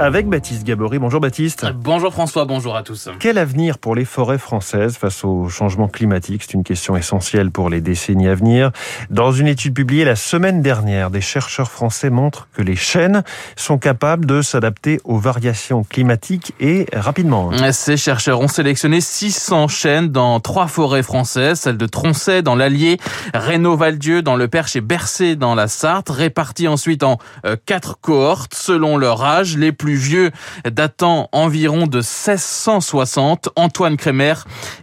Avec Baptiste Gabory. Bonjour Baptiste. Bonjour François, bonjour à tous. Quel avenir pour les forêts françaises face au changement climatique? C'est une question essentielle pour les décennies à venir. Dans une étude publiée la semaine dernière, des chercheurs français montrent que les chênes sont capables de s'adapter aux variations climatiques et rapidement. Ces chercheurs ont sélectionné 600 chênes dans trois forêts françaises, celles de Troncet dans l'Allier, Reynaud-Valdieu dans le Perche et Bercé dans la Sarthe, réparties ensuite en euh, quatre cohortes selon leur âge. Les plus vieux datant environ de 1660. Antoine Crémer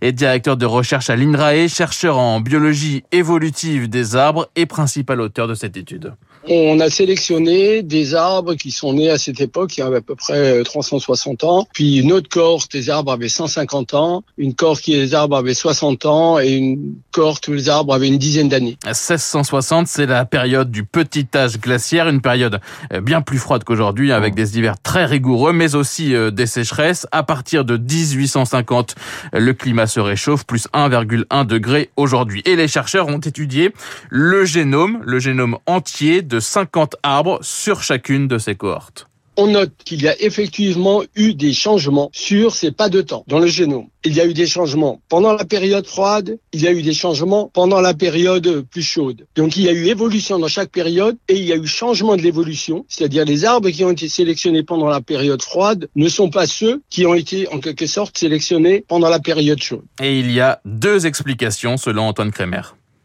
est directeur de recherche à l'INRAE, chercheur en biologie évolutive des arbres et principal auteur de cette étude. On a sélectionné des arbres qui sont nés à cette époque, il y a à peu près 360 ans. Puis une autre cohorte, les arbres avaient 150 ans. Une cohorte qui les arbres avaient 60 ans et une cohorte où les arbres avaient une dizaine d'années. 1660, c'est la période du petit âge glaciaire, une période euh, bien plus froide qu'aujourd'hui, avec des hivers très rigoureux, mais aussi euh, des sécheresses. À partir de 1850, le climat se réchauffe, plus 1,1 degré aujourd'hui. Et les chercheurs ont étudié le génome, le génome entier de 50 arbres sur chacune de ces cohortes on note qu'il y a effectivement eu des changements sur ces pas de temps dans le génome. Il y a eu des changements pendant la période froide, il y a eu des changements pendant la période plus chaude. Donc il y a eu évolution dans chaque période et il y a eu changement de l'évolution, c'est-à-dire les arbres qui ont été sélectionnés pendant la période froide ne sont pas ceux qui ont été en quelque sorte sélectionnés pendant la période chaude. Et il y a deux explications selon Antoine Kremer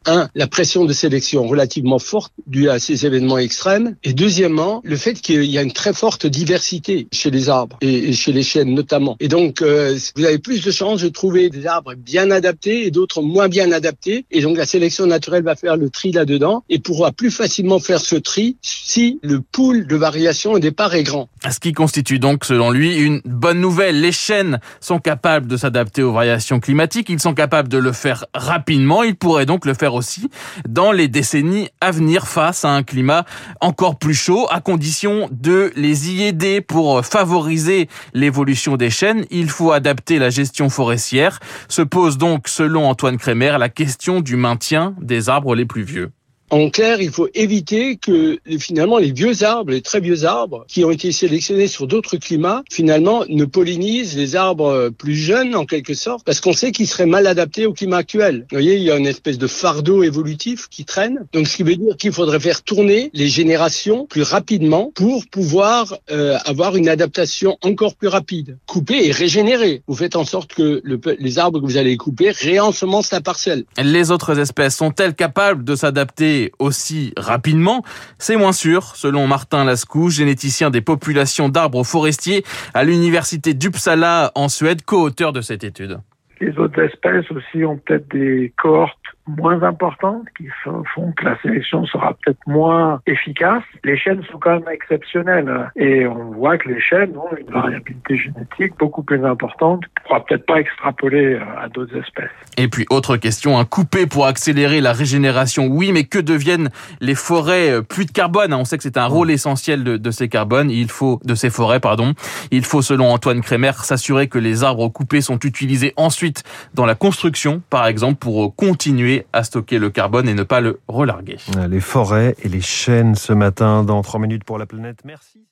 un, la pression de sélection relativement forte due à ces événements extrêmes, et deuxièmement, le fait qu'il y a une très forte diversité chez les arbres et chez les chênes notamment. Et donc, euh, vous avez plus de chances de trouver des arbres bien adaptés et d'autres moins bien adaptés. Et donc, la sélection naturelle va faire le tri là-dedans et pourra plus facilement faire ce tri si le pool de variation au départ est grand. Ce qui constitue donc, selon lui, une bonne nouvelle. Les chênes sont capables de s'adapter aux variations climatiques. Ils sont capables de le faire rapidement. Ils pourraient donc le faire aussi dans les décennies à venir face à un climat encore plus chaud, à condition de les y aider pour favoriser l'évolution des chênes. Il faut adapter la gestion forestière. Se pose donc, selon Antoine Crémer, la question du maintien des arbres les plus vieux. En clair, il faut éviter que finalement les vieux arbres, les très vieux arbres, qui ont été sélectionnés sur d'autres climats, finalement ne pollinisent les arbres plus jeunes en quelque sorte, parce qu'on sait qu'ils seraient mal adaptés au climat actuel. Vous voyez, il y a une espèce de fardeau évolutif qui traîne. Donc, ce qui veut dire qu'il faudrait faire tourner les générations plus rapidement pour pouvoir euh, avoir une adaptation encore plus rapide. Couper et régénérer. Vous faites en sorte que le, les arbres que vous allez couper réensemencent la parcelle. Les autres espèces sont-elles capables de s'adapter aussi rapidement C'est moins sûr, selon Martin Lascou, généticien des populations d'arbres forestiers à l'université d'Uppsala en Suède, co-auteur de cette étude. Les autres espèces aussi ont peut-être des cohortes moins importantes qui font que la sélection sera peut-être moins efficace. Les chênes sont quand même exceptionnels hein. et on voit que les chênes ont une variabilité génétique beaucoup plus importante qu'on pourra peut-être pas extrapoler euh, à d'autres espèces. Et puis autre question, un coupé pour accélérer la régénération, oui, mais que deviennent les forêts euh, plus de carbone On sait que c'est un rôle essentiel de, ces carbones, il faut de ces forêts, pardon. Il faut, selon Antoine Crémer, s'assurer que les arbres coupés sont utilisés ensuite dans la construction, par exemple, pour continuer à stocker le carbone et ne pas le relarguer. Les forêts et les chênes ce matin dans 3 minutes pour la planète. Merci.